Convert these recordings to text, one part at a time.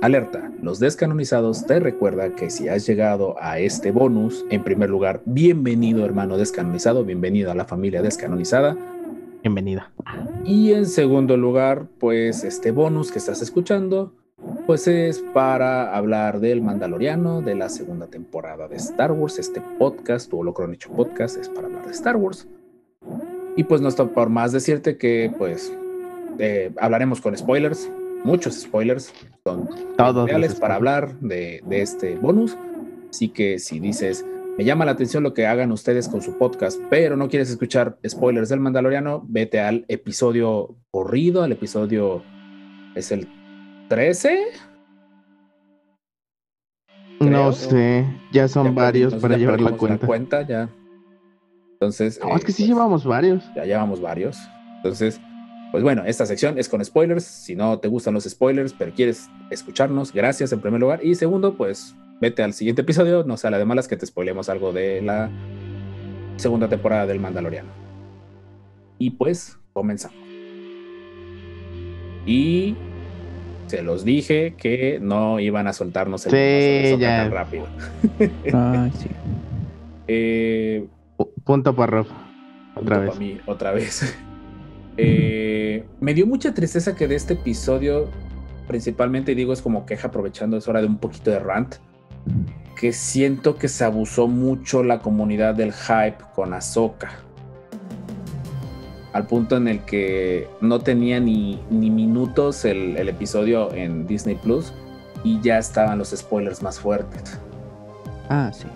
alerta. Los descanonizados te recuerda que si has llegado a este bonus, en primer lugar, bienvenido hermano descanonizado, bienvenido a la familia descanonizada. Bienvenida. Y en segundo lugar, pues este bonus que estás escuchando, pues es para hablar del Mandaloriano, de la segunda temporada de Star Wars. Este podcast, tu Holocron hecho podcast, es para hablar de Star Wars. Y pues no está por más decirte que pues eh, hablaremos con spoilers, muchos spoilers, son Todos reales para hablar de, de este bonus. Así que si dices, me llama la atención lo que hagan ustedes con su podcast, pero no quieres escuchar spoilers del Mandaloriano, vete al episodio corrido, al episodio, es el 13. creo. No sé, ya son Ya varios para llevar la cuenta. ya. Entonces, No, eh, es que sí pues, llevamos varios. ya llevamos varios. Entonces, pues bueno, esta sección es con spoilers. Si no te gustan los spoilers, pero quieres escucharnos, gracias en primer lugar. Y segundo, pues vete al siguiente episodio. No sale de malas que te spoilemos algo de la segunda temporada del Mandaloriano. Y pues, comenzamos. Y se los dije que no iban a soltarnos el Sí, ya. tan rápido. Ay, sí. Eh, Pu- Punto para Rob. Punto Otra vez. pa' mí, otra vez. Eh, me dio mucha tristeza que de este episodio, principalmente, digo, es como queja aprovechando, es hora de un poquito de rant, que siento que se abusó mucho la comunidad del hype con Ahsoka. Al punto en el que no tenía ni, ni minutos el, el episodio en Disney Plus y ya estaban los spoilers más fuertes. Ah, sí.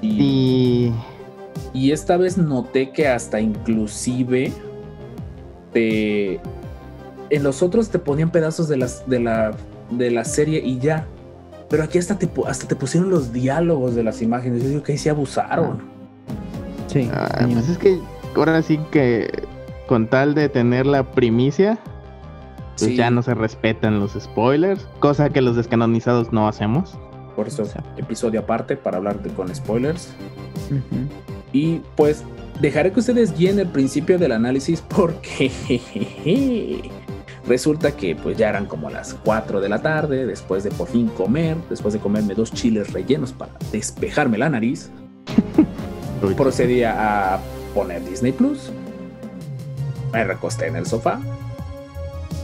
Y, Y Y esta vez noté que hasta inclusive te en los otros te ponían pedazos de las de la de la serie y ya. Pero aquí hasta te hasta te pusieron los diálogos de las imágenes. Yo digo que ahí sí abusaron. Sí. ah, pues es que ahora sí que con tal de tener la primicia, pues Sí, ya no se respetan los spoilers, cosa que los descanonizados no hacemos. por eso Exacto. episodio aparte para hablar de- con spoilers. Y pues dejaré que ustedes guíen el principio del análisis porque jejeje, resulta que pues ya eran como las 4 de la tarde, después de por fin comer, después de comerme dos chiles rellenos para despejarme la nariz, Uy, procedí a poner Disney Plus, me recosté en el sofá.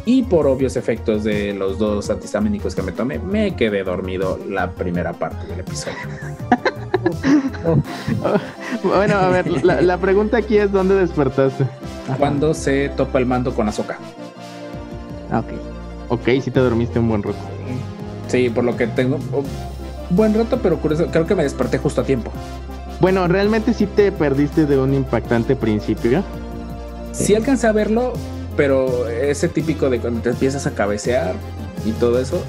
Y por obvios efectos de los dos antihistamínicos que me tomé, me quedé dormido la primera parte del episodio. Bueno, a ver, la, la pregunta aquí es ¿dónde despertaste? Cuando se topa el mando con Azoka. Ah, ok. Ok, sí te dormiste un buen rato. Sí, por lo que tengo un buen rato, pero curioso, creo que me desperté justo a tiempo. Bueno, realmente sí te perdiste de un impactante principio. Sí alcancé a verlo, pero ese típico de cuando te empiezas a cabecear y todo eso.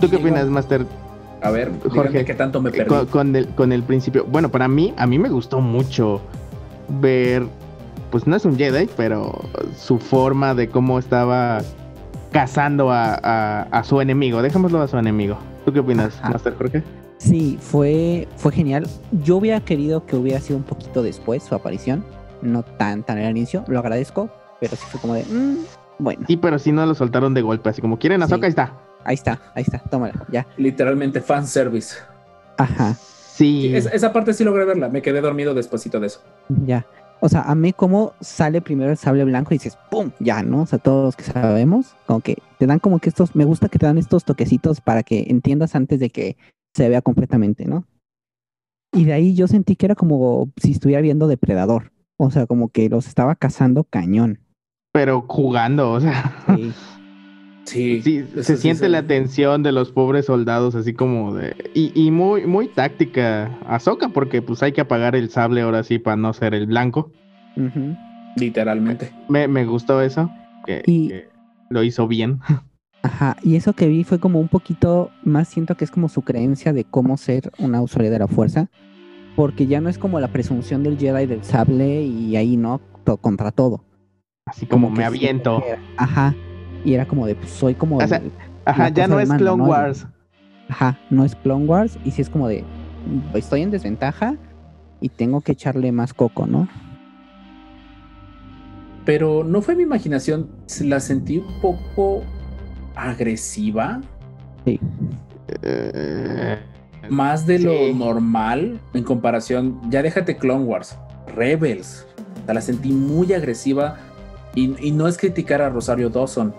¿Tú qué opinas, Master? A ver, Jorge, qué tanto me Eh, perdí. Con, con el, con el principio. Bueno, para mí, a mí me gustó mucho ver, pues no es un Jedi, pero su forma de cómo estaba cazando a, a- a su enemigo. Dejémoslo a su enemigo. ¿Tú qué opinas, Ajá. Master Jorge? Sí, fue, fue genial. Yo hubiera querido que hubiera sido un poquito después su aparición. No tan, tan al inicio. Lo agradezco. Pero sí fue como de. mm, bueno, Sí, pero si no lo soltaron de golpe, así como quieren, Azoka, Sí. ahí está. Ahí está, ahí está. Tómala, ya. Literalmente fanservice. Ajá. Sí, Sí, esa, esa parte sí logré verla, me quedé dormido despuésito de eso. Ya. O sea, a mí como sale primero el sable blanco y dices, ¡pum! Ya, ¿no? O sea, todos los que sabemos, como que te dan como que estos, me gusta que te dan estos toquecitos para que entiendas antes de que se vea completamente, ¿no? Y de ahí yo sentí que era como si estuviera viendo depredador. O sea, como que los estaba cazando cañón. pero jugando, o sea. Sí. Sí, se sí siente la tensión de los pobres soldados, así como de. Y, y muy, muy táctica Azoka, porque pues hay que apagar el sable ahora sí para no ser el blanco. Literalmente. Me, me gustó eso, que, Y- que lo hizo bien. Ajá, y eso que vi fue como un poquito más, siento que es como su creencia de cómo ser una usuaria de la fuerza, porque ya no es como la presunción del Jedi del sable y ahí no, to- contra todo. Así como, me aviento. Ajá, y era como de, pues soy como... O sea, el- Ajá, ya no de es Clone ¿no? Wars. Ajá, no es Clone Wars, y sí es como de, "Mm, estoy en desventaja y tengo que echarle más coco, ¿no? Pero no fue mi imaginación, la sentí un poco agresiva, Eh, más de lo Sí. normal en comparación, ya déjate Clone Wars, Rebels, o sea, la sentí muy agresiva y, y no es criticar a Rosario Dawson,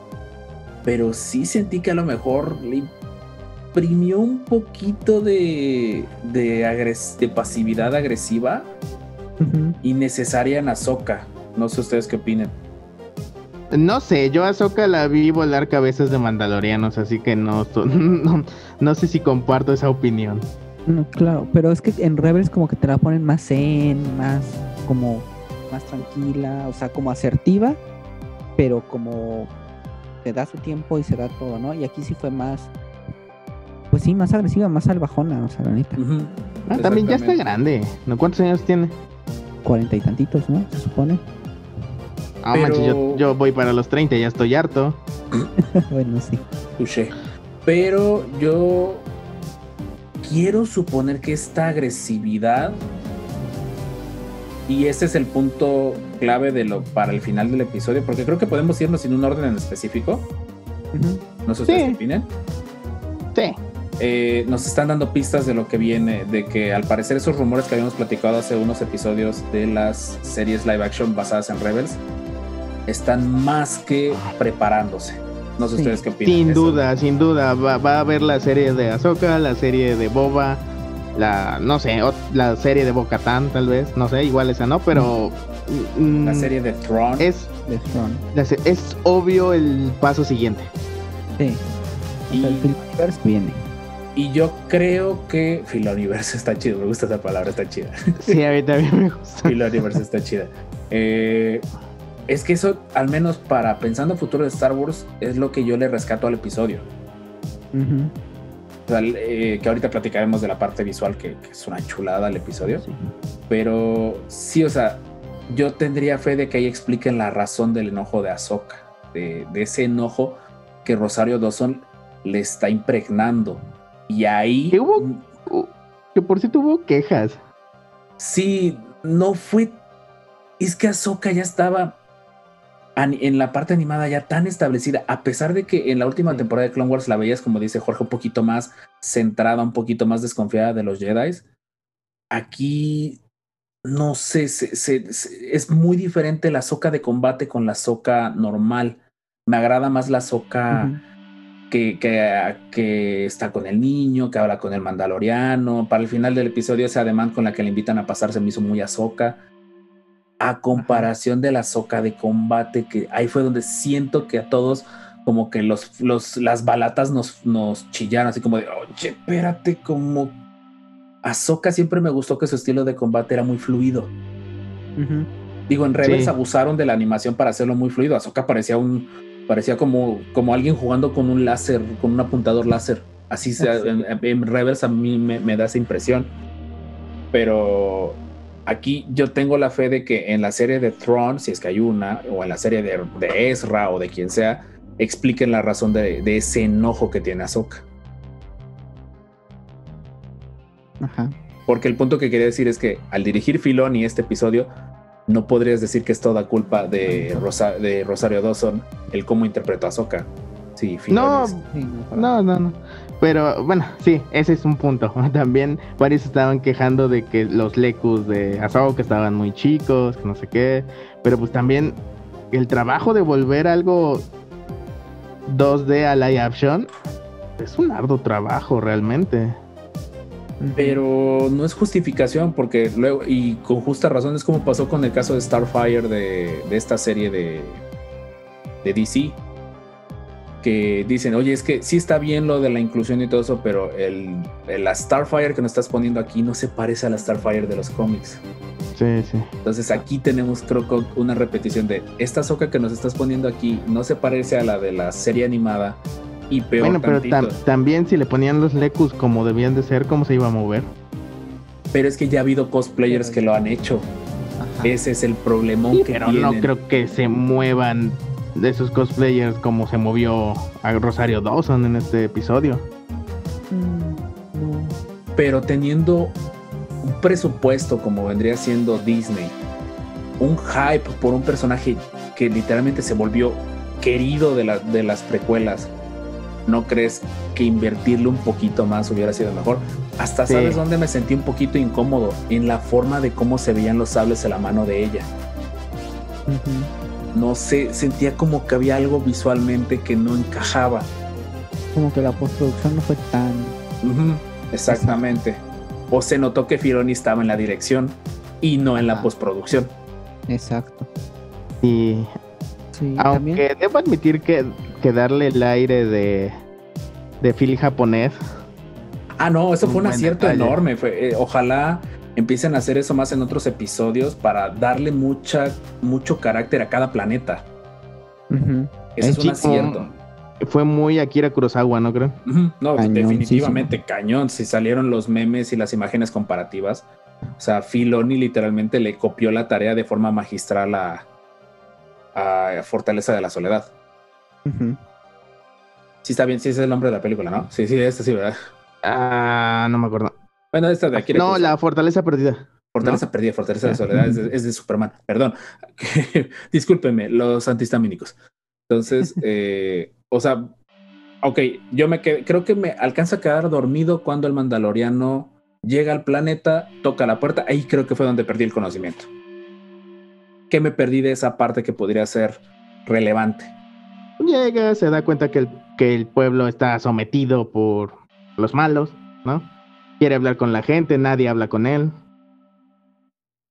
pero sí sentí que a lo mejor le imprimió un poquito de, de, agres- de pasividad agresiva Ujú. innecesaria en Ahsoka. No sé ustedes qué opinen. No sé, yo a Ahsoka la vi volar cabezas de mandalorianos, así que no, no, no sé si comparto esa opinión. No, claro, pero es que en Rebels como que te la ponen más zen, más como más tranquila, o sea, como asertiva, pero como se da su tiempo y se da todo, ¿no? Y aquí sí fue más, pues sí, más agresiva, más salvajona, o sea, la neta, Ah, también ya está grande. ¿No cuántos años tiene? cuarenta y tantitos, ¿no? Se supone. Ah, Pero- manches, yo, yo voy para los 30, ya estoy harto. bueno, sí. Touché. Pero yo quiero suponer que esta agresividad y ese es el punto clave de lo para el final del episodio, porque creo que podemos irnos sin un orden en específico. No sé ustedes Sí. qué opinan. Sí. Eh, nos están dando pistas de lo que viene, de que al parecer esos rumores que habíamos platicado hace unos episodios de las series live action basadas en Rebels están más que preparándose. No sé Sí. ustedes qué opinan. Sin duda, sin duda. Va, va a haber la serie de Ahsoka, la serie de Boba, la, no sé, la serie de Bo-Katan, tal vez. No sé, igual esa no, pero. mm, La serie de Tron. Es, De la se- es obvio el paso siguiente. Sí. Sea, el Y- Filmverse viene. Y yo creo que Filoniverse está chido, me gusta esa palabra, está chida. Sí, a mí también me gusta. Filoniverse está chida. Eh, es que eso, al menos para pensando en futuro de Star Wars, es lo que yo le rescato al episodio. Sea, eh, que ahorita platicaremos de la parte visual, que, que es una chulada el episodio. Sí. Pero sí, o sea, yo tendría fe de que ahí expliquen la razón del enojo de Ahsoka, de, de ese enojo que Rosario Dawson le está impregnando. Y ahí ¿Qué hubo? Que por si tuvo quejas. Sí, no fue. Es que Ahsoka ya estaba en la parte animada ya tan establecida, a pesar de que en la última Sí. temporada de Clone Wars la veías, como dice Jorge, un poquito más centrada, un poquito más desconfiada de los Jedi. Aquí, no sé, se- se- se- es muy diferente la Ahsoka de combate con la Ahsoka normal. Me agrada más la Ahsoka Ujú. que, que, que está con el niño, que habla con el mandaloriano. Para el final del episodio, ese ademán con la que le invitan a pasar se me hizo muy Ahsoka. A comparación de la Ahsoka de combate, que ahí fue donde siento que a todos como que los, los, las balatas nos, nos chillaron, así como de, oye, espérate, como... Ahsoka siempre me gustó que su estilo de combate era muy fluido. Digo, en Rebels Sí. abusaron de la animación para hacerlo muy fluido. Ahsoka parecía un parecía como, como alguien jugando con un láser, con un apuntador láser. Así sea, Sí. en, en Rebels a mí me, me da esa impresión. Pero aquí yo tengo la fe de que en la serie de Tron, si es que hay una, o en la serie de, de Ezra o de quien sea, expliquen la razón de, de ese enojo que tiene Ahsoka. Ajá. Porque el punto que quería decir es que al dirigir Filoni este episodio, no podrías decir que es toda culpa de, Rosa- de Rosario Dawson el cómo interpretó a Ahsoka. Sí, No, no, no, no. Pero bueno, sí, ese es un punto. También varios estaban quejando de que los lecus de Ahsoka estaban muy chicos, que no sé qué. Pero pues también el trabajo de volver algo 2D a live action es un arduo trabajo realmente. Pero no es justificación porque luego, y con justa razón, es como pasó con el caso de Starfire de, de esta serie de, de DC. Que dicen, oye, es que sí está bien lo de la inclusión y todo eso, pero el, el- la Starfire que nos estás poniendo aquí no se parece a la Starfire de los cómics. Sí, sí. Entonces aquí tenemos creo que una repetición de esta soca que nos estás poniendo aquí no se parece a la de la serie animada Y peor Bueno, pero tam- también si le ponían los lecus como debían de ser, ¿cómo se iba a mover? Pero es que ya ha habido cosplayers que lo han hecho. Ajá. Ese es el problemón que Pero no creo que se muevan de esos cosplayers como se movió a Rosario Dawson en este episodio. Mm. Pero teniendo un presupuesto como vendría siendo Disney, un hype por un personaje que literalmente se volvió querido de, la- de las precuelas, ¿no crees que invertirle un poquito más hubiera sido mejor? Hasta Sí. sabes dónde me sentí un poquito incómodo, en la forma de cómo se veían los sables en la mano de ella. No sé, sentía como que había algo visualmente que no encajaba. Como que la postproducción no fue tan. Exactamente. O se notó que Filoni estaba en la dirección y no en la Ajá. postproducción. Exacto. Y Sí, aunque también. debo admitir que, que darle el aire de, de Phil japonés, Ah, no, eso Un fue un acierto detalle. enorme. Fue, eh, ojalá empiecen a hacer eso más en otros episodios para darle mucha, mucho carácter a cada planeta. Ese es un acierto. fue muy Akira Kurosawa, ¿no creo? No, Cañoncísimo. definitivamente cañón. Si salieron los memes y las imágenes comparativas, o sea, Filoni literalmente le copió la tarea de forma magistral a, a Fortaleza de la Soledad. Sí, está bien, sí, ese es el nombre de la película, ¿no? Sí, sí, esta sí, ¿verdad? Ah, no me acuerdo. Bueno, esta de aquí. No, la fortaleza perdida. Fortaleza perdida, Fortaleza de Soledad es de, es de Superman. Perdón. Discúlpenme, los antihistamínicos. Entonces, eh, o sea, ok, yo me quedé, creo que me alcanza a quedar dormido cuando el mandaloriano llega al planeta, toca la puerta, ahí creo que fue donde perdí el conocimiento. Que me perdí de esa parte que podría ser relevante. Llega, se da cuenta que el, que el pueblo está sometido por los malos, ¿no? Quiere hablar con la gente, nadie habla con él.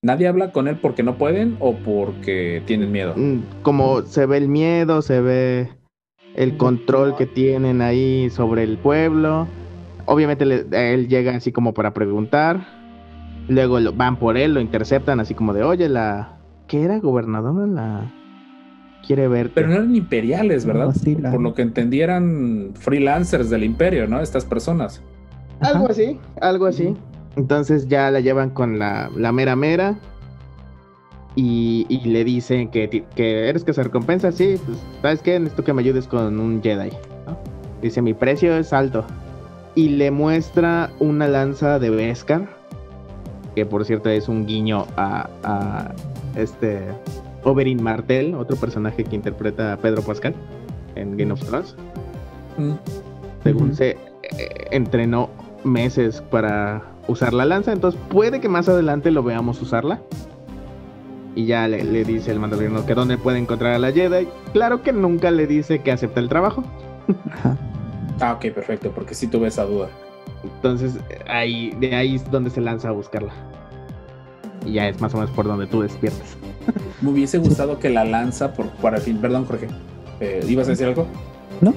¿Nadie habla con él porque no pueden o porque tienen miedo? Mm, Como se ve el miedo, se ve el control que tienen ahí sobre el pueblo. Obviamente le- él llega así como para preguntar. Luego lo- van por él, lo interceptan así como de, oye, la... ¿Qué era gobernadora? La... Quiere verte. Pero no eran imperiales, ¿verdad? La- Por lo que entendí eran freelancers del imperio, ¿no? Estas personas. Ajá. Algo así, algo así. Entonces ya la llevan con la, la mera mera. Y, y le dicen que, que eres que recompensa. Sí, pues, ¿sabes qué? Necesito que me ayudes con un Jedi. ¿no? Dice, mi precio es alto. Y le muestra una lanza de Beskar. Que por cierto es un guiño a, a este Oberyn Martell, otro personaje que interpreta a Pedro Pascal en Game of Thrones Mm. según se eh, entrenó meses para usar la lanza, entonces puede que más adelante lo veamos usarla. Y ya le, le dice el mandaloriano que dónde puede encontrar a la Jedi. Claro que nunca le dice que acepta el trabajo. Ah, ok, perfecto, porque sí tuve esa duda. Entonces ahí, de ahí es donde se lanza a buscarla. Y ya es más o menos por donde tú despiertas. Me hubiese gustado que la lanza, por, para el fin, perdón, Jorge, eh, ¿ibas a decir algo? ¿No?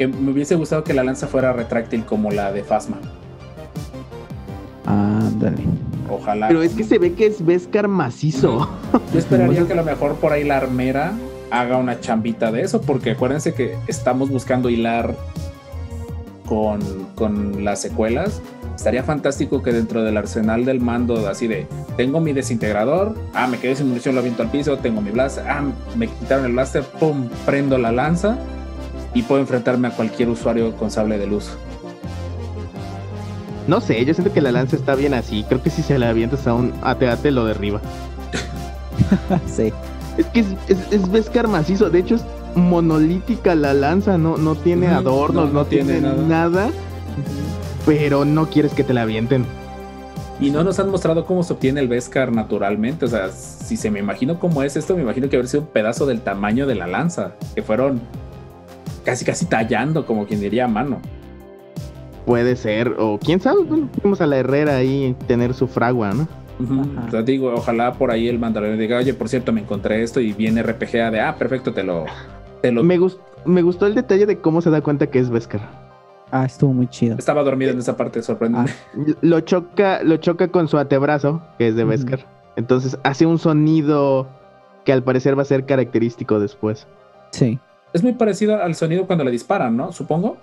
Que me hubiese gustado que la lanza fuera retráctil como la de Phasma. Ándale. Ojalá. Pero es que se ve que es Beskar macizo. Yo esperaría que a lo mejor por ahí la armera haga una chambita de eso, porque acuérdense que estamos buscando hilar con, con las secuelas. Estaría fantástico que dentro del arsenal del mando, así de tengo mi desintegrador, ah, me quedé sin munición, lo aviento al piso, tengo mi blaster, ah, me quitaron el blaster, pum, prendo la lanza y puedo enfrentarme a cualquier usuario con sable de luz. No sé, yo siento que la lanza está bien así. Creo que si se la avientas a un ate lo derriba. sí. Es que es, es, es macizo. De hecho, es monolítica la lanza. No, no tiene adornos, no, no, no tiene tiene nada. nada. Pero no quieres que te la avienten. Y no nos han mostrado cómo se obtiene el Beskar naturalmente. O sea, si se me imagino cómo es esto, me imagino que haber sido un pedazo del tamaño de la lanza, que fueron casi casi tallando, como quien diría a mano. Puede ser. O quién sabe. Bueno, fuimos a la herrera ahí tener su fragua, ¿no? Ujú. Ajá. O sea, digo, ojalá por ahí el mandaloriano diga, oye, por cierto, me encontré esto y viene RPGA de, ah, perfecto, te lo... Te lo... Me, gus- me gustó el detalle de cómo se da cuenta que es Beskar. Ah, estuvo muy chido. Estaba dormido en esa parte, sorprendente. Lo choca, lo choca con su antebrazo, que es de. Beskar. Entonces hace un sonido que al parecer va a ser característico después. Sí. Es muy parecido al sonido cuando le disparan, ¿no? Supongo.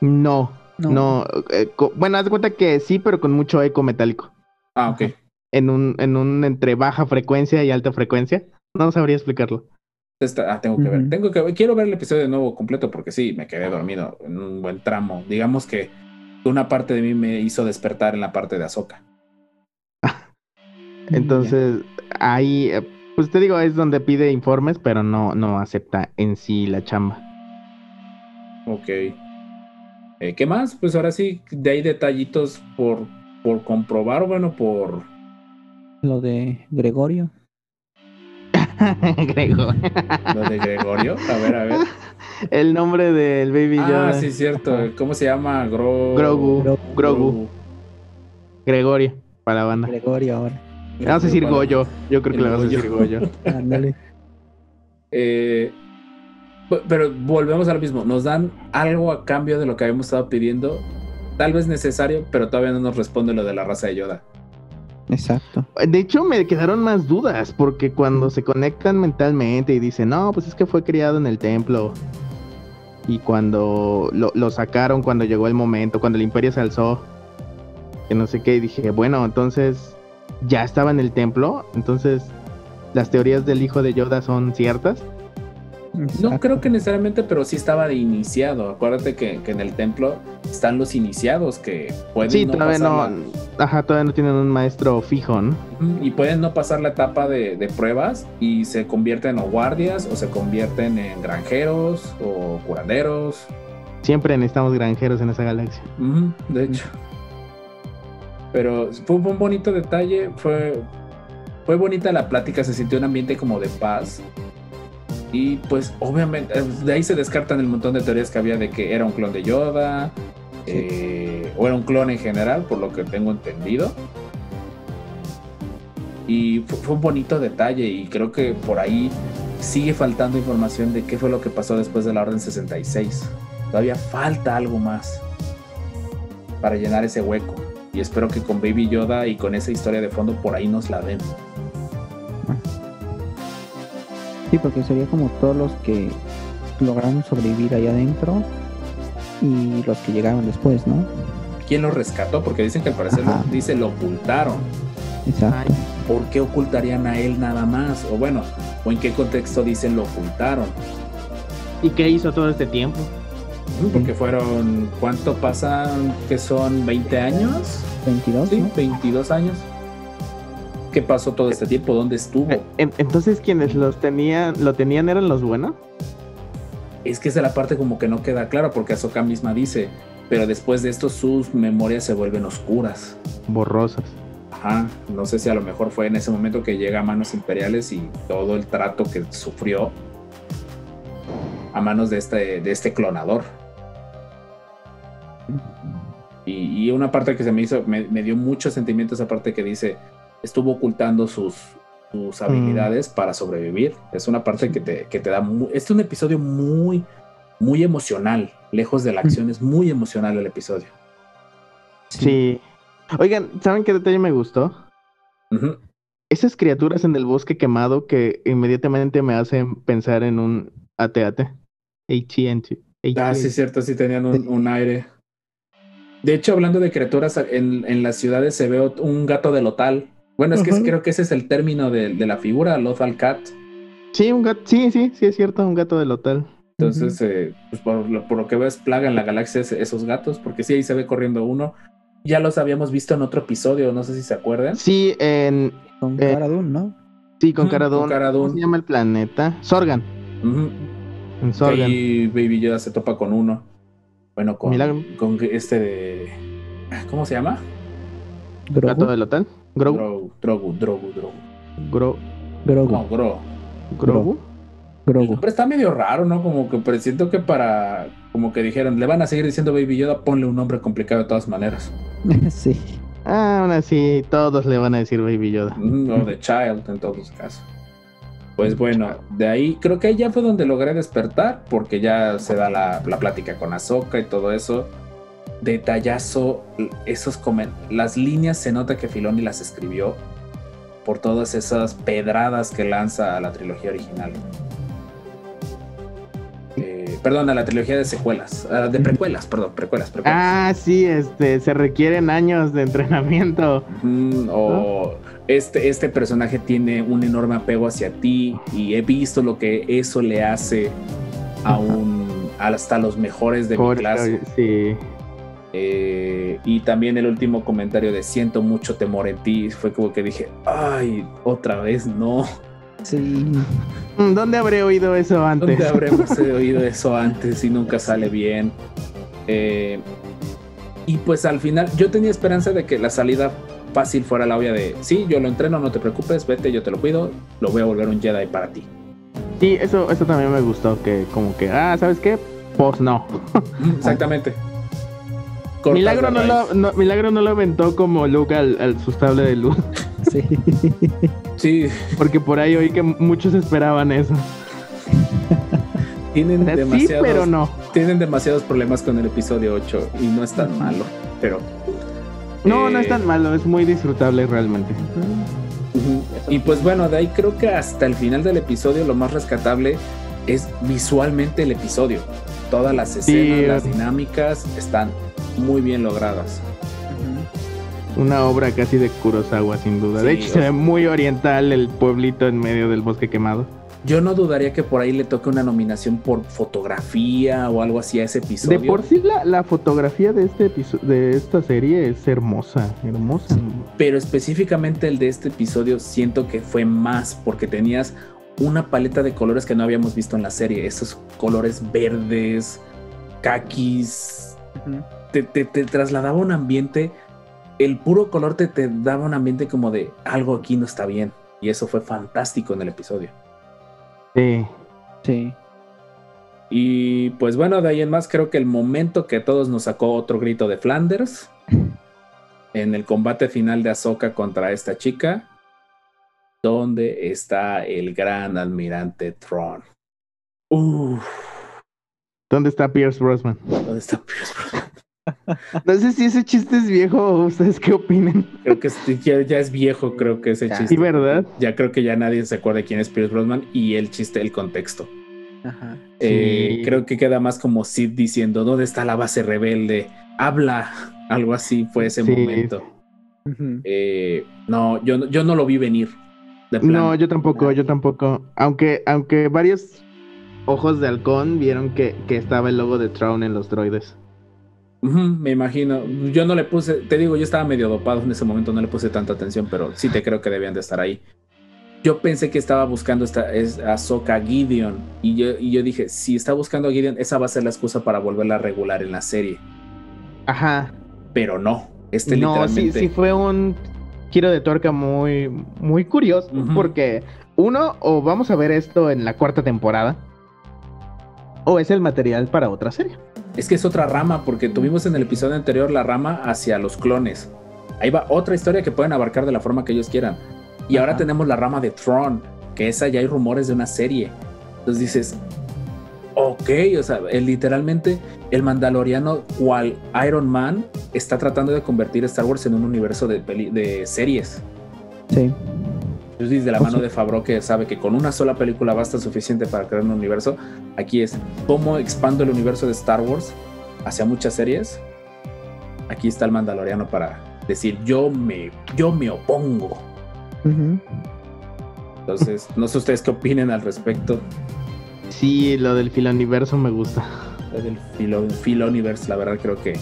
No, No. no. eh, bueno, haz de cuenta que sí, pero con mucho eco metálico. Ah, ok. En un, en un entre baja frecuencia y alta frecuencia. No sabría explicarlo. Esta- ah, tengo que ver. Tengo que ver. Quiero ver el episodio de nuevo completo porque sí, me quedé dormido en un buen tramo. Digamos que una parte de mí me hizo despertar en la parte de Azoka. Entonces, ahí, eh, pues te digo, es donde pide informes, pero no, no acepta en sí la chamba. Ok. Eh, ¿Qué más? Pues ahora sí, de ahí detallitos por, por comprobar, bueno, por... Lo de Gregorio. Grego. Lo de Gregorio. A ver, a ver. El nombre del Baby Ah, Yoda. sí, cierto. ¿Cómo se llama? Gro... Grogu. Gro- Grogu. Gregorio, para la banda. Gregorio ahora. Le vamos a decir Goyo. Yo creo que le vamos a decir Goyo. Ándale. Eh, pe- pero volvemos a lo mismo. Nos dan algo a cambio de lo que habíamos estado pidiendo. Tal vez necesario, pero todavía no nos responde lo de la raza de Yoda. Exacto. De hecho, me quedaron más dudas, porque cuando se conectan mentalmente y dicen, no, pues es que fue criado en el templo. Y cuando lo, lo sacaron, cuando llegó el momento, cuando el imperio se alzó, que no sé qué, y dije, bueno, entonces ya estaba en el templo, entonces las teorías del hijo de Yoda son ciertas. No creo que necesariamente, pero sí estaba de iniciado. Acuérdate que, que en el templo están los iniciados que pueden Sí, no todavía no, pasar la- ajá, todavía no tienen un maestro fijo, ¿no? Y pueden no pasar la etapa de, de pruebas y se convierten o guardias o se convierten en granjeros o curanderos. Siempre necesitamos granjeros en esa galaxia. De hecho. Pero fue un bonito detalle, fue, fue bonita la plática, se sintió un ambiente como de paz. Y pues obviamente, eh, de ahí se descartan el montón de teorías que había de que era un clon de Yoda, eh, o era un clon en general, por lo que tengo entendido. Y fue, fue un bonito detalle y creo que por ahí sigue faltando información de qué fue lo que pasó después de la Orden 66. Todavía falta algo más para llenar ese hueco. Y espero que con Baby Yoda y con esa historia de fondo por ahí nos la den. Sí, porque sería como todos los que lograron sobrevivir allá adentro y los que llegaron después, ¿no? ¿Quién lo rescató? Porque dicen que al parecer lo, dice lo ocultaron. Exacto. ¿Por qué ocultarían a él nada más? O bueno, o en qué contexto dicen lo ocultaron. ¿Y qué hizo todo este tiempo? Porque fueron, ¿cuánto pasan? Que son 20 años? 22, Sí, ¿no? 22 años. ¿Qué pasó todo este tiempo? ¿Dónde estuvo? Eh, en- Entonces quienes los tenían, lo tenían eran los buenos. Es que esa es la parte como que no queda clara porque Ahsoka misma dice, pero después de esto sus memorias se vuelven oscuras. Borrosas. Ajá, no sé si a lo mejor fue en ese momento que llega a manos imperiales y todo el trato que sufrió a manos de este, de este clonador. Y, y una parte que se me hizo, me, me dio mucho sentimiento esa parte que dice, estuvo ocultando sus, sus habilidades para sobrevivir. Es una parte que te, que te da... mu- Este es un episodio muy, muy emocional. Lejos de la acción, es muy emocional el episodio. Sí. Oigan, ¿saben qué detalle me gustó? Esas criaturas en el bosque quemado que inmediatamente me hacen pensar en un AT-AT. AT&T. Ah, sí, es cierto, sí tenían un, un aire. De hecho, hablando de criaturas, en, en las ciudades se ve un gato de lotal. Bueno, es que Ujú. creo que ese es el término de, de la figura, Lothal Cat. Sí, un gato, sí, sí, sí es cierto, un gato del hotel. Entonces, eh, pues por, lo, por lo que veo es plaga en la galaxia esos gatos, porque sí, ahí se ve corriendo uno. Ya los habíamos visto en otro episodio, no sé si se acuerdan. Sí, en, Con Eh, ¿no? sí, con Ujú, Cara con ¿Cómo se llama el planeta? Sorgan. Ujú. En Sorgan. ahí Baby Yoda se topa con uno. Bueno, con, Milagro. con este de... ¿Cómo se llama? Grogu. Gato del hotel. Grogu. Drogu, Drogu, Drogu, Drogu. Gro, Grogu. No, Gro. Grogu. Grogu. nombre está medio raro, ¿no? Como que presiento que para. Como que dijeron, le van a seguir diciendo Baby Yoda, ponle un nombre complicado de todas maneras. sí. Ah, aún así, todos le van a decir Baby Yoda. Mm, O The Child, en todos los casos. Pues bueno, de ahí creo que ahí ya fue donde logré despertar, porque ya se da la, la plática con Ahsoka y todo eso. Detallazo, esos las líneas se nota que Filoni las escribió por todas esas pedradas que lanza a la trilogía original. Eh, perdón, a la trilogía de secuelas, a- de precuelas, perdón, precuelas, precuelas. Ah, sí, este, se requieren años de entrenamiento. Mm, o este, este personaje tiene un enorme apego hacia ti y he visto lo que eso le hace a un, hasta los mejores de mi clase. Sí. Eh, y también el último comentario de siento mucho temor en ti fue como que dije, ay, otra vez no. Sí. Mm, ¿Dónde habré oído eso antes? ¿Dónde habremos oído eso antes y nunca sale bien? Eh, y pues al final yo tenía esperanza de que la salida fácil fuera la obvia de, sí, yo lo entreno, no te preocupes, vete, yo te lo cuido, lo voy a volver un Jedi para ti. Sí, eso, eso también me gustó, que como que, ah, ¿sabes qué? Pues no. Exactamente. Milagro no, lo, no- Milagro no lo aventó como Luke al, al su sable de luz, Sí. Sí, porque por ahí oí que muchos esperaban eso. tienen O sea, sí, demasiados, pero no. tienen demasiados problemas con el episodio 8 y no es tan malo, pero... No, eh, no es tan malo, es muy disfrutable realmente. Y pues bueno, de ahí creo que hasta el final del episodio lo más rescatable es visualmente el episodio. Todas las escenas, Sí. las dinámicas están muy bien logradas. Una obra casi de Kurosawa, sin duda. de hecho, o se ve muy oriental el pueblito en medio del bosque quemado. Yo no dudaría que por ahí le toque una nominación por fotografía o algo así a ese episodio. De por sí la, la fotografía de este episo- de esta serie es hermosa, hermosa. Pero específicamente el de este episodio siento que fue más porque tenías una paleta de colores que no habíamos visto en la serie. Esos colores verdes, caquis, te, te- te trasladaba un ambiente, el puro color te, te daba un ambiente como de algo aquí no está bien. Y eso fue fantástico en el episodio. Sí. Sí. Y pues bueno, de ahí en más creo que el momento que a todos nos sacó otro grito de Flanders en el combate final de Ahsoka contra esta chica, donde está el gran almirante. Uf, ¿Dónde está Pierce Brosnan? ¿dónde está Pierce Brosnan? No sé si ese chiste es viejo o ustedes qué opinan. Creo que ya, ya es viejo, creo que ese Ya. chiste. Sí, ¿verdad? Ya creo que ya nadie se acuerda quién es Pierce Brosnan y el chiste, el contexto. Ajá. Eh, Sí. creo que queda más como Sid diciendo, ¿dónde está la base rebelde? Habla. Algo así fue ese Sí. momento. Eh, no, yo, no- yo no lo vi venir. De. No, yo tampoco, yo tampoco. Aunque, aunque varios ojos de halcón vieron que, que estaba el logo de Tron en los droides. Me imagino. Yo no le puse, te digo, yo estaba medio dopado en ese momento, no le puse tanta atención, pero sí te creo que debían de estar ahí. Yo pensé que estaba buscando esta, es Ahsoka Gideon. Y yo, y yo dije, si está buscando a Gideon, esa va a ser la excusa para volverla a regular en la serie. Ajá. Pero no. Este no, sí, literalmente. sí fue un giro de tuerca muy, muy curioso. Porque uno, o vamos a ver esto en la cuarta temporada, o es el material para otra serie. Es que es otra rama, porque tuvimos en el episodio anterior la rama hacia los clones. Ahí va otra historia que pueden abarcar de la forma que ellos quieran. Y ahora tenemos la rama de Tron, que esa ya hay rumores de una serie. Entonces dices, ok, o sea, el- literalmente el mandaloriano, cual Iron Man, está tratando de convertir Star Wars en un universo de, peli- de series. Sí. Entonces, de la mano de Favreau que sabe que con una sola película basta suficiente para crear un universo, aquí es cómo expando el universo de Star Wars hacia muchas series. Aquí está el Mandaloriano para decir yo me, yo me opongo. Entonces, no sé ustedes qué opinen al respecto Sí, lo del filoniverso me gusta. del Filo, Filoniverse. La verdad creo que,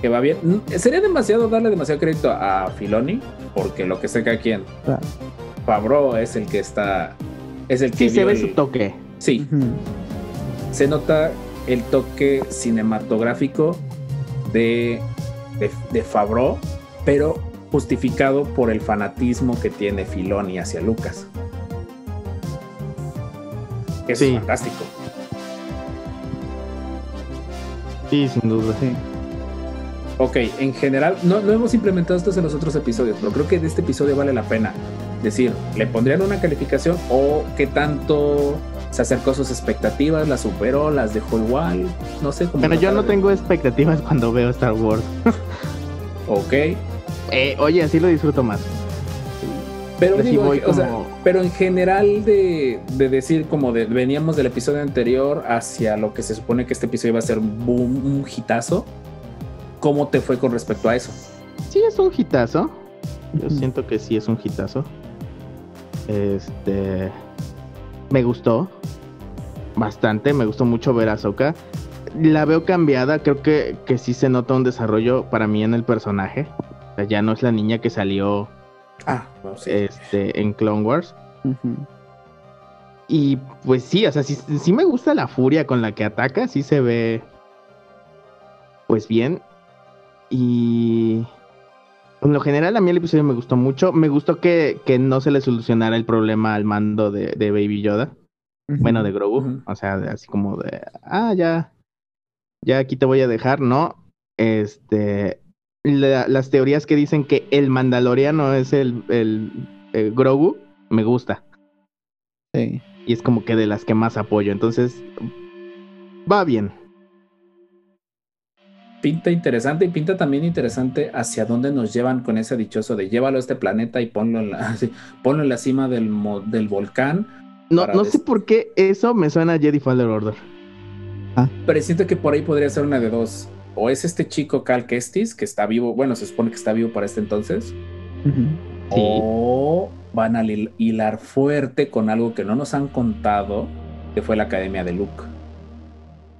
que va bien. Mm, Sería demasiado darle demasiado crédito a Filoni, porque lo que sé que aquí en Claro. Favreau es el que está, es el que Sí, se ve el- su toque. Sí, se nota el toque cinematográfico de, de, de Favreau, pero justificado por el fanatismo que tiene Filoni hacia Lucas. Eso Sí. es fantástico. Sí, sin duda. Sí. Ok, en general, no, no hemos implementado esto en los otros episodios, pero creo que de este episodio vale la pena decir, ¿le pondrían una calificación o qué tanto se acercó a sus expectativas, las superó, las dejó igual? No sé cómo. Pero yo no de- tengo expectativas cuando veo Star Wars. Ok, Eh, oye, así lo disfruto más. Pero, digo, voy o sea, como- pero en general de, de decir como de veníamos del episodio anterior hacia lo que se supone que este episodio iba a ser un boom, un hitazo, ¿cómo te fue con respecto a eso? Sí, es un hitazo. Yo siento que sí es un hitazo. Este. Me gustó. Bastante. Me gustó mucho ver a Ahsoka. La veo cambiada. Creo que, que sí se nota un desarrollo para mí en el personaje. O sea, ya no es la niña que salió Ah, bueno, sí. este, en Clone Wars. Y pues sí, o sea, sí, sí me gusta la furia con la que ataca, sí se ve pues bien. Y en lo general a mí el episodio me gustó mucho. Me gustó que, que no se le solucionara el problema al mando de, de Baby Yoda. Bueno, de Grogu. O sea, así como de, ah, ya, ya aquí te voy a dejar, ¿no? Este, la- las teorías que dicen que el mandaloriano es el, el, el Grogu, me gusta. Sí. Y es como que de las que más apoyo. Entonces, va bien. Pinta interesante y pinta también interesante hacia dónde nos llevan con ese dichoso de llévalo a este planeta y ponlo en la, ponlo en la cima del, del volcán. No, no sé por qué eso me suena a Jedi Fallen Order. Pero siento que por ahí podría ser una de dos. O es este chico Cal Kestis, que está vivo, bueno, se supone que está vivo para este entonces. Sí. O van a hil- hilar fuerte con algo que no nos han contado, que fue la Academia de Luke.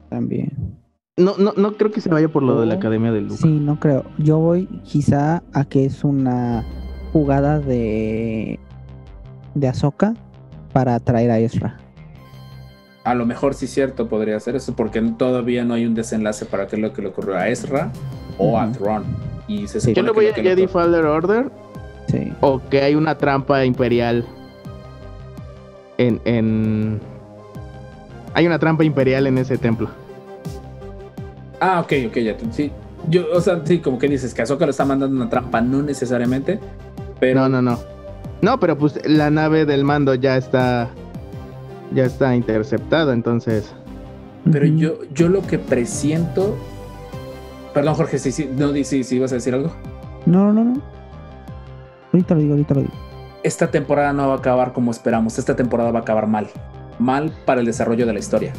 También. No, no, no creo que se vaya por lo de la. Academia de Luke. Sí, no creo. Yo voy quizá a que es una jugada de de Ahsoka para atraer a Ezra. A lo mejor sí cierto podría ser eso, porque todavía no hay un desenlace para qué es lo que le ocurrió a Ezra o a. Thrawn. Y se Sí. supone Yo le voy a Jedi Fallen Order Sí. o que hay una trampa imperial en, en... Hay una trampa imperial en ese templo. Ah, ok, ok, ya. te- Sí, yo, o sea, sí, como que dices que Ahsoka lo está mandando una trampa, no necesariamente, pero No, no, no. No, pero pues la nave del mando ya está... Ya está interceptada, entonces... Pero yo, yo lo que presiento. Perdón, Jorge, sí, sí, no, sí, sí, ibas a decir algo. No, no, no. Ahorita lo digo, ahorita lo digo. Esta temporada no va a acabar como esperamos. Esta temporada va a acabar mal. Mal para el desarrollo de la historia.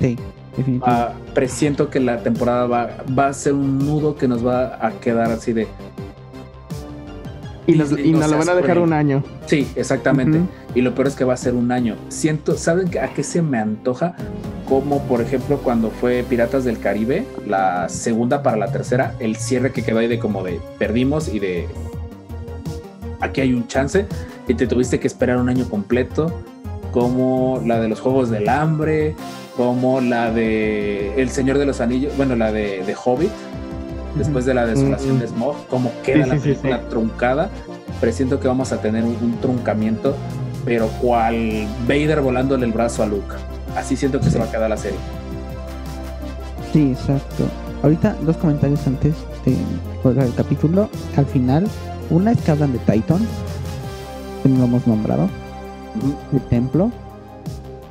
Sí. Ah, presiento que la temporada va, va a ser un nudo que nos va a quedar así de. Y nos, y lo van a dejar un año. Sí, exactamente. Y lo peor es que va a ser un año. Siento, ¿saben a qué se me antoja? Como por ejemplo cuando fue Piratas del Caribe, la segunda para la tercera, el cierre que quedó ahí de como de perdimos y de aquí hay un chance y te tuviste que esperar un año completo, como la de los Juegos del Hambre, como la de El Señor de los Anillos, bueno, la de, de Hobbit, después de la desolación Mm. de Smog, como queda Sí, la sí, película sí. truncada. Presiento que vamos a tener un, un truncamiento, pero cual Vader volándole el brazo a Luke. Así siento que se va a quedar la serie. Sí, exacto. Ahorita dos comentarios antes de colgar el capítulo. Al final, una es que hablan de Titan, que no lo hemos nombrado, el templo.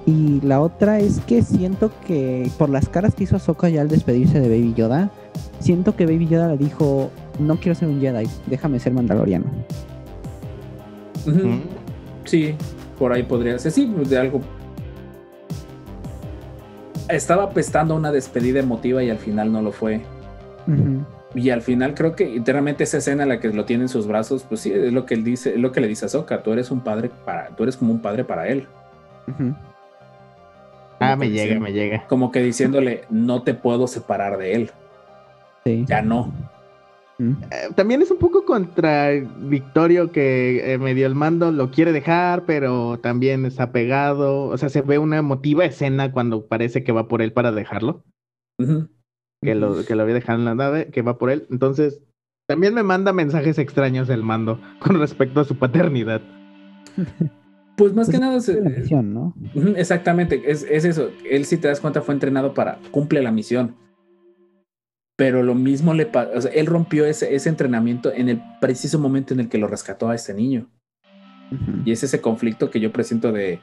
Y la otra es que siento que por las caras que hizo Ahsoka ya al despedirse de Baby Yoda, siento que Baby Yoda le dijo, no quiero ser un Jedi, déjame ser mandaloriano. Sí, por ahí podría ser. Sí, de algo. Estaba apestando una despedida emotiva y al final no lo fue. Y al final creo que internamente esa escena en la que lo tiene en sus brazos, pues sí, es lo que él dice, es lo que le dice a Soka, tú eres un padre para, tú eres como un padre para él. Ah, me llega, diciendo- me llega. Como que diciéndole, no te puedo separar de él, Sí. ya no. Mm. Eh, También es un poco contradictorio que eh, medio el mando lo quiere dejar, pero también está pegado. O sea, se ve una emotiva escena cuando parece que va por él para dejarlo. Ujú. Que lo, que lo había dejado en la nave, que va por él. Entonces, también me manda mensajes extraños el mando con respecto a su paternidad. Pues más Pues que nada, es la misión, ¿no? Exactamente, es, es eso. Él, si te das cuenta, fue entrenado para cumple la misión. Pero lo mismo le pasó. O sea, él rompió ese, ese entrenamiento en el preciso momento en el que lo rescató a este niño. Ujú. Y es ese conflicto que yo presiento de.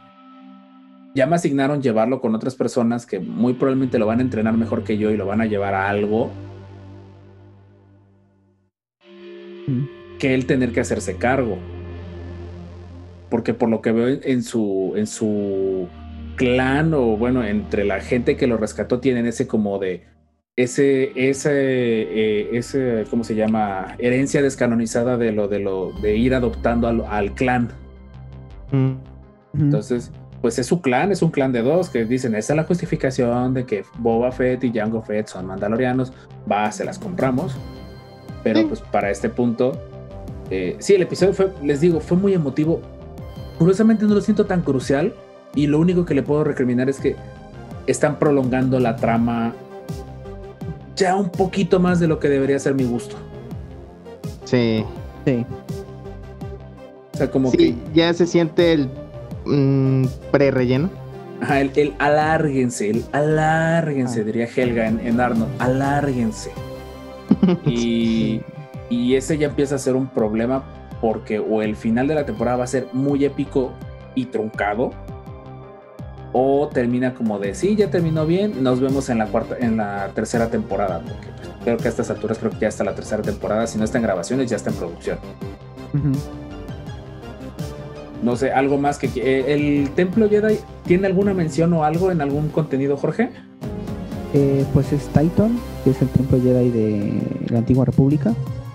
Ya me asignaron llevarlo con otras personas que muy probablemente lo van a entrenar mejor que yo y lo van a llevar a algo que él tener que hacerse cargo. porque por lo que veo en su, en su clan o bueno, entre la gente que lo rescató tienen ese como de ese, ese, eh, ese, ¿cómo se llama? Herencia descanonizada de lo de lo de ir adoptando al, al clan. Mm. Entonces, pues es su clan, es un clan de dos que dicen, esa es la justificación de que Boba Fett y Jango Fett son mandalorianos, va, se las compramos. Pero Sí. pues para este punto, eh, sí, el episodio fue, les digo, fue muy emotivo. Curiosamente no lo siento tan crucial y lo único que le puedo recriminar es que están prolongando la trama ya un poquito más de lo que debería ser mi gusto. Sí. Sí. O sea, como Sí, que ya se siente el mm, pre-relleno. Ajá, el, el alárguense, el alárguense, Ah. diría Helga en, en Arnold, alárguense. Y, y ese ya empieza a ser un problema porque o el final de la temporada va a ser muy épico y truncado, o termina como de sí, ya terminó bien, nos vemos en la cuarta, en la tercera temporada, porque creo que a estas alturas creo que ya está la tercera temporada, si no está en grabaciones, ya está en producción. No sé, algo más que eh, el Templo Jedi tiene alguna mención o algo en algún contenido, Jorge? Eh, pues es Titan, que es el templo Jedi de la antigua República.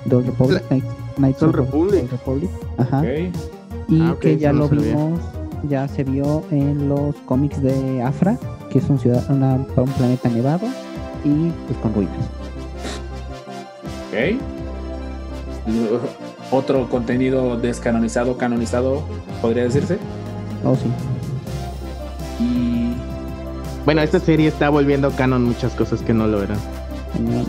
The Old Republic. Knights, Knights of Republic. Republic. Ajá. Y Ah, que ya lo sabía. vimos, ya se vio en los cómics de Afra, que es un, ciudad, una- un planeta nevado y pues con ruinas. Ok. Otro contenido descanonizado, canonizado, podría decirse. Oh, sí. Y Bueno, esta serie está volviendo canon muchas cosas que no lo eran. Genial.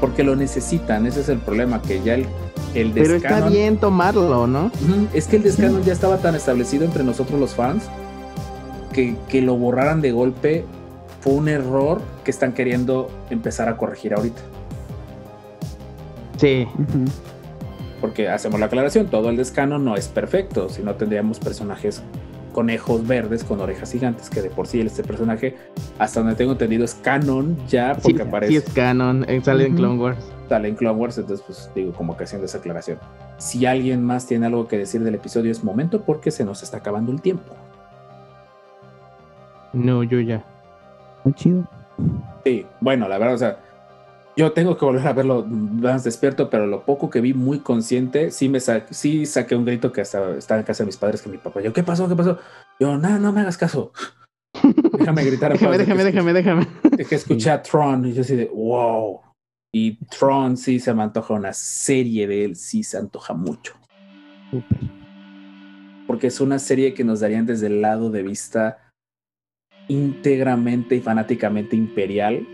porque lo necesitan, ese es el problema, que ya el, el Pero está descanon- bien tomarlo, ¿no? Es que el descanon ya estaba tan establecido entre nosotros los fans que, que lo borraran de golpe fue un error que están queriendo empezar a corregir ahorita. Sí. Ujú. Porque hacemos la aclaración, todo el descano no es perfecto, si no tendríamos personajes conejos verdes con orejas gigantes, que de por sí este personaje, hasta donde tengo entendido, es canon ya, Sí, porque aparece sí es canon. eh, Sale en. Clone Wars. sale en Clone Wars, entonces pues digo como que haciendo esa aclaración. Si alguien más tiene algo que decir del episodio es momento porque se nos está acabando el tiempo. No, yo ya. Muy chido. Sí, bueno, la verdad, o sea, yo tengo que volver a verlo más despierto, pero lo poco que vi muy consciente, sí me sa- sí saqué un grito que hasta estaba en casa de mis padres que mi papá, yo, ¿qué pasó? ¿Qué pasó? Yo, no, no me hagas caso. Déjame gritar. Déjame, déjame, déjame, déjame. de que escuché a Tron y yo así de, wow. Y Tron sí se me antoja una serie de él, sí se antoja mucho. Súper. porque es una serie que nos darían desde el lado de vista íntegramente y fanáticamente imperial,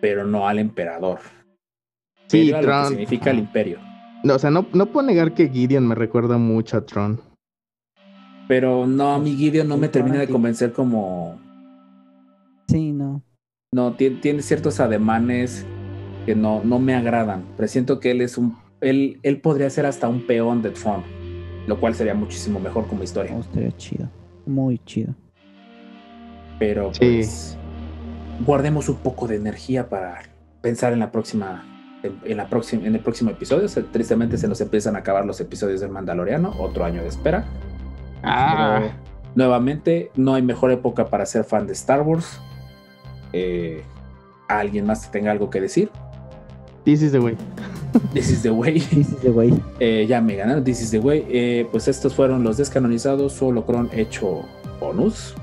pero no al emperador. Sí, lo que Tron. significa el imperio. No, o sea, no, no puedo negar que Gideon me recuerda mucho a Tron. Pero no, a mi Gideon no me termina de convencer como... Sí, no. No, tiene, tiene ciertos ademanes que no, no me agradan. Presiento que él es un... Él, él podría ser hasta un peón de Tron, lo cual sería muchísimo mejor como historia. Oh, estaría chido. Muy chido. pero Sí. pues guardemos un poco de energía para pensar en la próxima en, la próxima en el próximo episodio. O sea, tristemente se nos empiezan a acabar los episodios del Mandaloriano otro año de espera. Ah, Pero, nuevamente no hay mejor época para ser fan de Star Wars. Eh, alguien más que tenga algo que decir this is the way. This is the way. This is the way. Eh, ya me ganaron. This is the way. Eh, pues estos fueron los descanonizados. Solo cron hecho bonus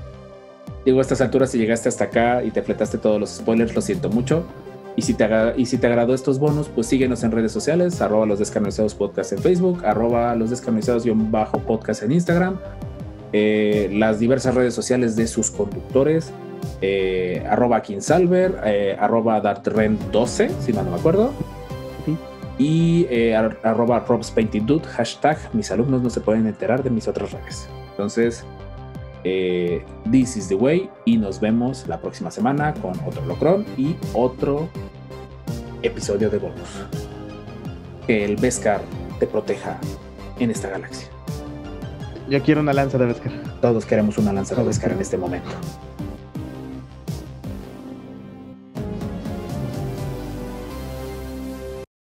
digo a estas alturas si llegaste hasta acá y te fletaste todos los spoilers lo siento mucho y si te, y si te agradó estos bonus pues síguenos en redes sociales arroba los descanonizados podcast en Facebook arroba los descanonizados bajo podcast en Instagram eh, las diversas redes sociales de sus conductores eh, arroba Kinsalver eh, arroba dartren12 si mal no me acuerdo y eh, ar- arroba robspaintingdude, hashtag mis alumnos no se pueden enterar de mis otras redes. Entonces, eh, this is the way y nos vemos la próxima semana con otro Locron y otro episodio de bonus. Que el Beskar te proteja en esta galaxia. Yo quiero una lanza de Beskar. Todos queremos una lanza de Beskar en este momento.